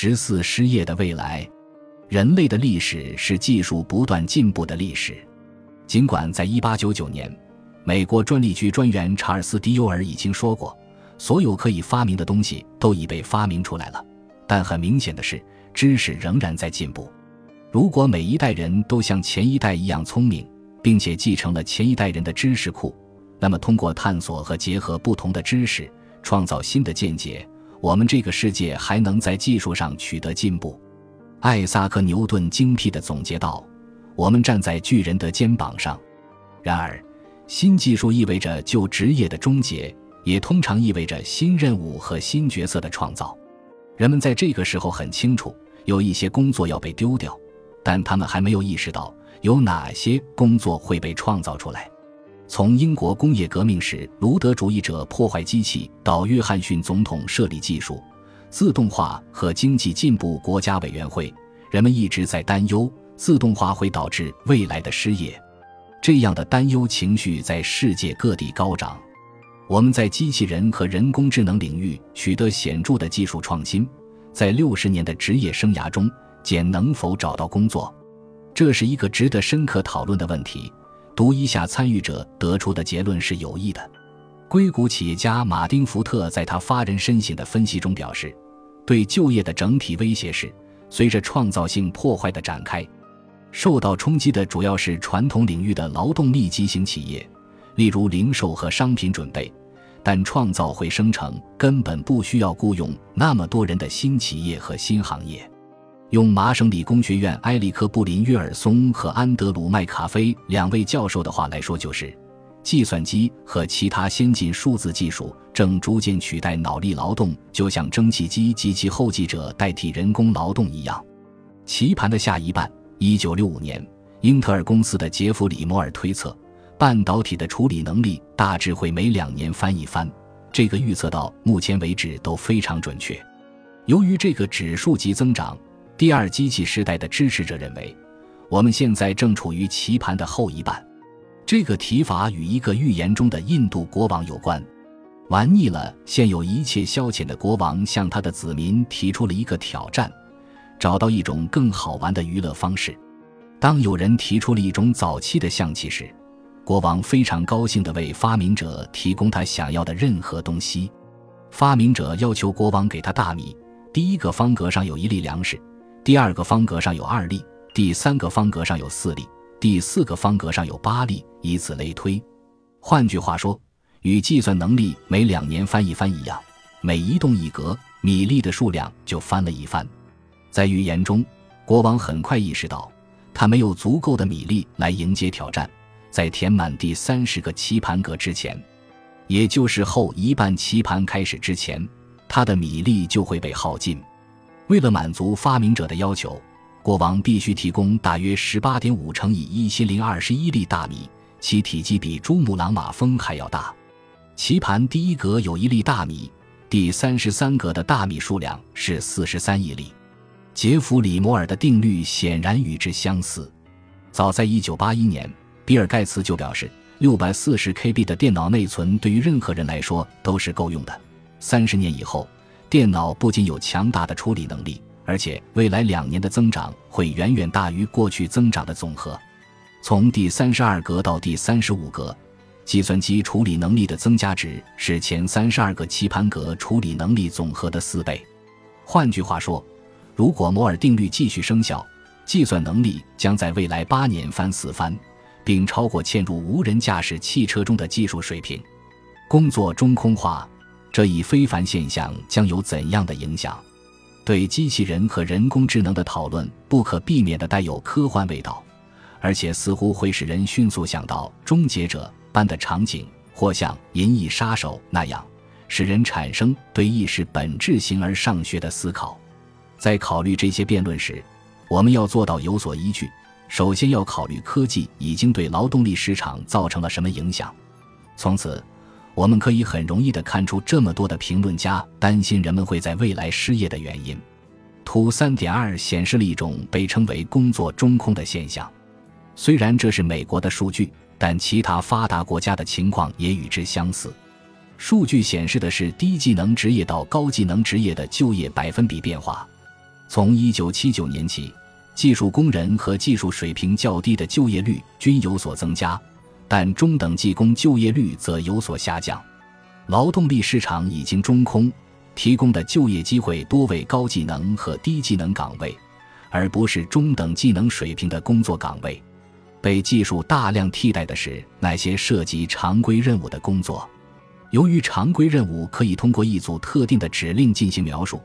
十四失业的未来。人类的历史是技术不断进步的历史。尽管在一八九九年，美国专利局专员查尔斯·迪尤尔已经说过，所有可以发明的东西都已被发明出来了，但很明显的是，知识仍然在进步。如果每一代人都像前一代一样聪明，并且继承了前一代人的知识库，那么通过探索和结合不同的知识，创造新的见解，我们这个世界还能在技术上取得进步。艾萨克·牛顿精辟地总结道：“我们站在巨人的肩膀上。”然而，新技术意味着旧职业的终结，也通常意味着新任务和新角色的创造。人们在这个时候很清楚，有一些工作要被丢掉。但他们还没有意识到有哪些工作会被创造出来。从英国工业革命时卢德主义者破坏机器，到约翰逊总统设立技术自动化和经济进步国家委员会，人们一直在担忧自动化会导致未来的失业。这样的担忧情绪在世界各地高涨。我们在机器人和人工智能领域取得显著的技术创新，在六十年的职业生涯中。简能否找到工作，这是一个值得深刻讨论的问题。读一下参与者得出的结论是有益的。硅谷企业家马丁·福特在他发人深省的分析中表示，对就业的整体威胁是随着创造性破坏的展开，受到冲击的主要是传统领域的劳动密集型企业，例如零售和商品准备。但创造会生成根本不需要雇佣那么多人的新企业和新行业。用麻省理工学院埃里克·布林约尔松和安德鲁·麦卡菲两位教授的话来说，就是：计算机和其他先进数字技术正逐渐取代脑力劳动，就像蒸汽机及其后继者代替人工劳动一样。棋盘的下一半，一九六五年，英特尔公司的杰弗里·摩尔推测，半导体的处理能力大致会每两年翻一番。这个预测到目前为止都非常准确。由于这个指数级增长。第二机器时代的支持者认为，我们现在正处于棋盘的后一半。这个提法与一个预言中的印度国王有关。玩腻了现有一切消遣的国王向他的子民提出了一个挑战：找到一种更好玩的娱乐方式。当有人提出了一种早期的象棋时，国王非常高兴地为发明者提供他想要的任何东西。发明者要求国王给他大米，第一个方格上有一粒粮食。第二个方格上有二粒，第三个方格上有四粒，第四个方格上有八粒，以此类推。换句话说，与计算能力每两年翻一番一样，每移动一格，米粒的数量就翻了一番。在预言中，国王很快意识到，他没有足够的米粒来迎接挑战。在填满第三十个棋盘格之前，也就是后一半棋盘开始之前，他的米粒就会被耗尽。为了满足发明者的要求，国王必须提供大约十八点五乘以一千零二十一粒大米，其体积比珠穆朗玛峰还要大。棋盘第一格有一粒大米，第三十三格的大米数量是四十三亿粒。杰弗里·摩尔的定律显然与之相似。早在一九八一年，比尔·盖茨就表示，六百四十 KB 的电脑内存对于任何人来说都是够用的。三十年以后。电脑不仅有强大的处理能力，而且未来两年的增长会远远大于过去增长的总和。从第三十二格到第三十五格，计算机处理能力的增加值是前三十二个棋盘格处理能力总和的四倍。换句话说，如果摩尔定律继续生效，计算能力将在未来八年翻四番，并超过嵌入无人驾驶汽车中的技术水平。工作中空化。这一非凡现象将有怎样的影响？对机器人和人工智能的讨论不可避免地带有科幻味道，而且似乎会使人迅速想到终结者般的场景，或像《银翼杀手》那样，使人产生对意识本质形而上学的思考。在考虑这些辩论时，我们要做到有所依据。首先要考虑科技已经对劳动力市场造成了什么影响，从此。我们可以很容易地看出，这么多的评论家担心人们会在未来失业的原因。图三点二显示了一种被称为“工作中空”的现象。虽然这是美国的数据，但其他发达国家的情况也与之相似。数据显示的是低技能职业到高技能职业的就业百分比变化。从1979年起，技术工人和技术水平较低的就业率均有所增加，但中等技工就业率则有所下降。劳动力市场已经中空，提供的就业机会多为高技能和低技能岗位，而不是中等技能水平的工作岗位。被技术大量替代的是那些涉及常规任务的工作。由于常规任务可以通过一组特定的指令进行描述，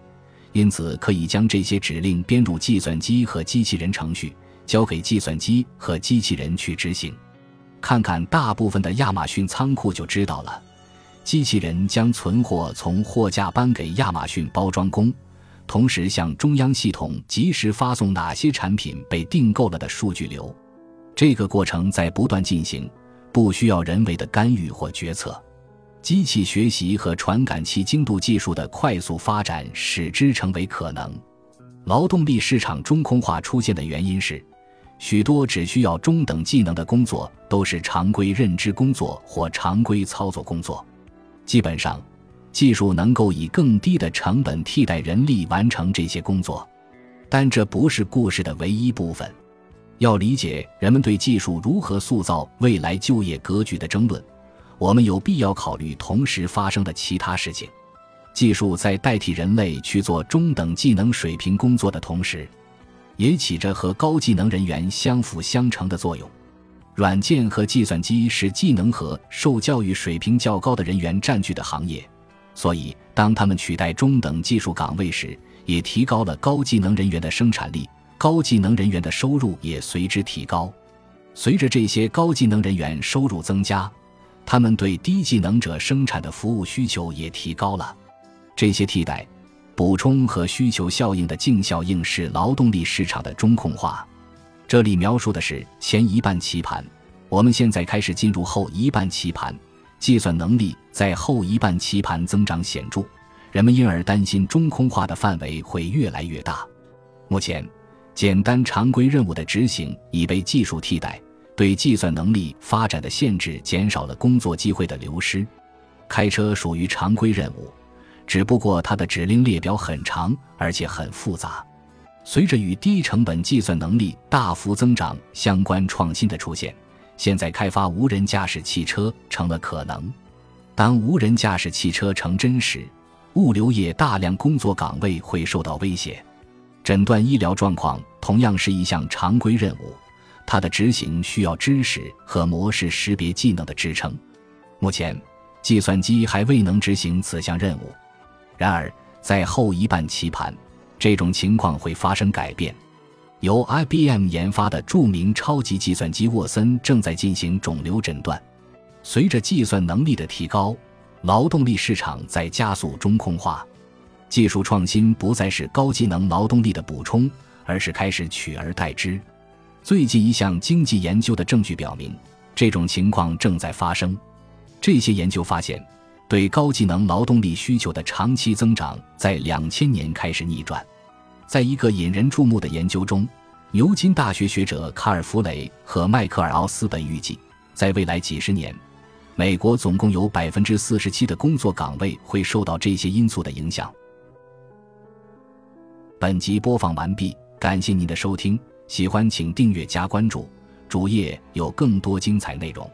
因此可以将这些指令编入计算机和机器人程序，交给计算机和机器人去执行。看看大部分的亚马逊仓库就知道了。机器人将存货从货架搬给亚马逊包装工，同时向中央系统及时发送哪些产品被订购了的数据流。这个过程在不断进行，不需要人为的干预或决策。机器学习和传感器精度技术的快速发展使之成为可能。劳动力市场中空化出现的原因是，许多只需要中等技能的工作都是常规认知工作或常规操作工作。基本上，技术能够以更低的成本替代人力完成这些工作，但这不是故事的唯一部分。要理解人们对技术如何塑造未来就业格局的争论，我们有必要考虑同时发生的其他事情。技术在代替人类去做中等技能水平工作的同时，也起着和高技能人员相辅相成的作用。软件和计算机是技能和受教育水平较高的人员占据的行业，所以当他们取代中等技术岗位时，也提高了高技能人员的生产力，高技能人员的收入也随之提高。随着这些高技能人员收入增加，他们对低技能者生产的服务需求也提高了。这些替代、补充和需求效应的净效应是劳动力市场的中控化。这里描述的是前一半棋盘，我们现在开始进入后一半棋盘。计算能力在后一半棋盘增长显著，人们因而担心中空化的范围会越来越大。目前，简单常规任务的执行已被技术替代，对计算能力发展的限制减少了工作机会的流失。开车属于常规任务，只不过它的指令列表很长，而且很复杂。随着与低成本计算能力大幅增长相关创新的出现，现在开发无人驾驶汽车成了可能。当无人驾驶汽车成真时，物流业大量工作岗位会受到威胁。诊断医疗状况同样是一项常规任务，它的执行需要知识和模式识别技能的支撑。目前，计算机还未能执行此项任务。然而，在后一半棋盘。这种情况会发生改变。由 IBM 研发的著名超级计算机沃森正在进行肿瘤诊断。随着计算能力的提高，劳动力市场在加速中空化。技术创新不再是高技能劳动力的补充，而是开始取而代之。最近一项经济研究的证据表明，这种情况正在发生。这些研究发现，对高技能劳动力需求的长期增长在两千年开始逆转。在一个引人注目的研究中，牛津大学学者卡尔·弗雷和迈克尔·奥斯本预计，在未来几十年，美国总共有百分之四十七的工作岗位会受到这些因素的影响。本集播放完毕，感谢您的收听，喜欢请订阅加关注，主页有更多精彩内容。